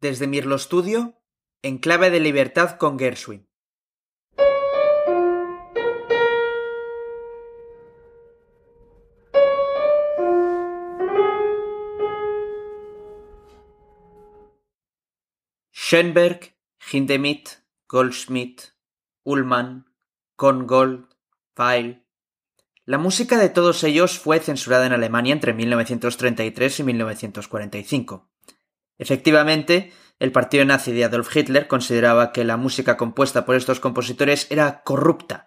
desde Mirlo Studio, en clave de libertad con Gershwin. Schoenberg, Hindemith, Goldschmidt, Ullmann, Korngold, Weil. La música de todos ellos fue censurada en Alemania entre 1933 y 1945. Efectivamente, el partido nazi de Adolf Hitler consideraba que la música compuesta por estos compositores era corrupta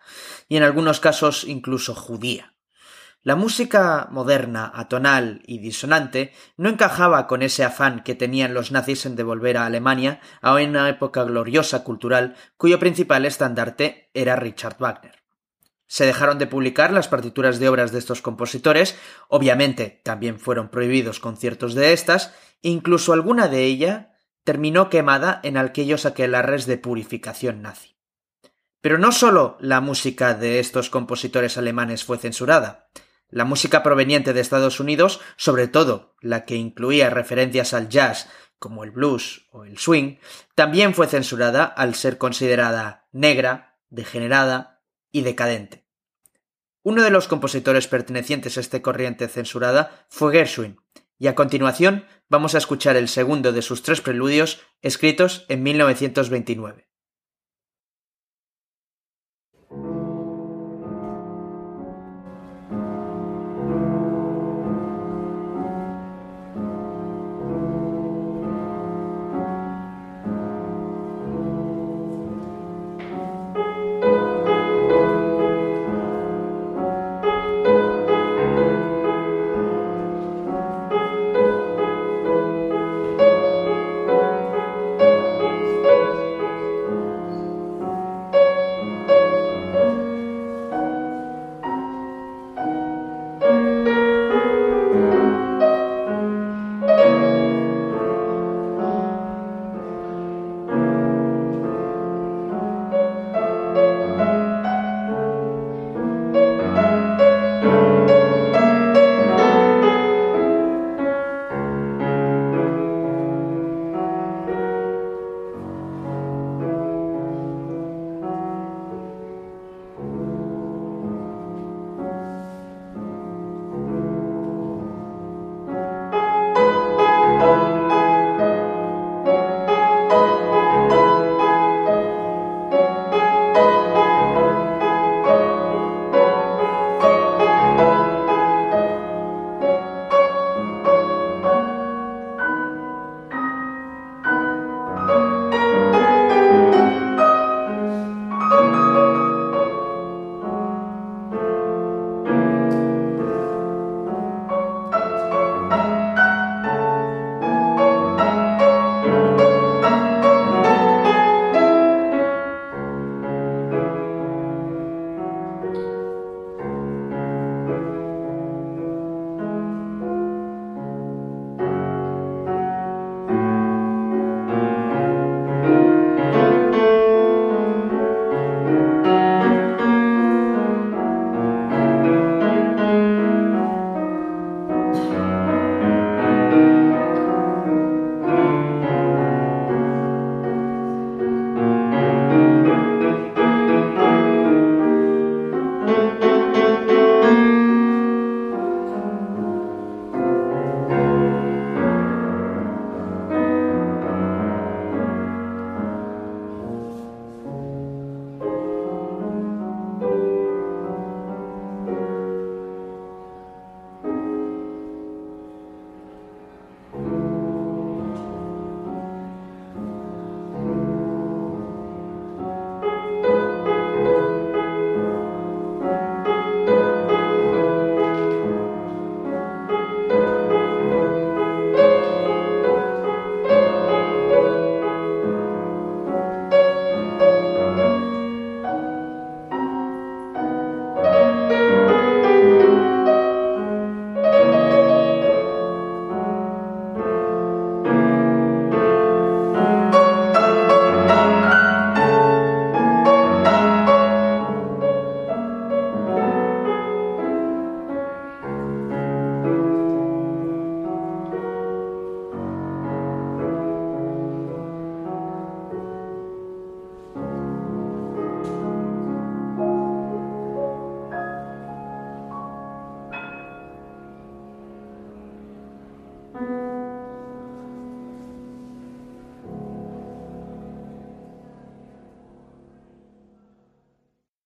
y en algunos casos incluso judía. La música moderna, atonal y disonante no encajaba con ese afán que tenían los nazis en devolver a Alemania a una época gloriosa cultural cuyo principal estandarte era Richard Wagner. Se dejaron de publicar las partituras de obras de estos compositores, obviamente también fueron prohibidos conciertos de estas, incluso alguna de ella terminó quemada en aquellos aquelarres de purificación nazi. Pero no solo la música de estos compositores alemanes fue censurada, la música proveniente de Estados Unidos, sobre todo la que incluía referencias al jazz, como el blues o el swing, también fue censurada al ser considerada negra, degenerada y decadente. Uno de los compositores pertenecientes a esta corriente censurada fue Gershwin, y a continuación vamos a escuchar el segundo de sus tres preludios escritos en 1929.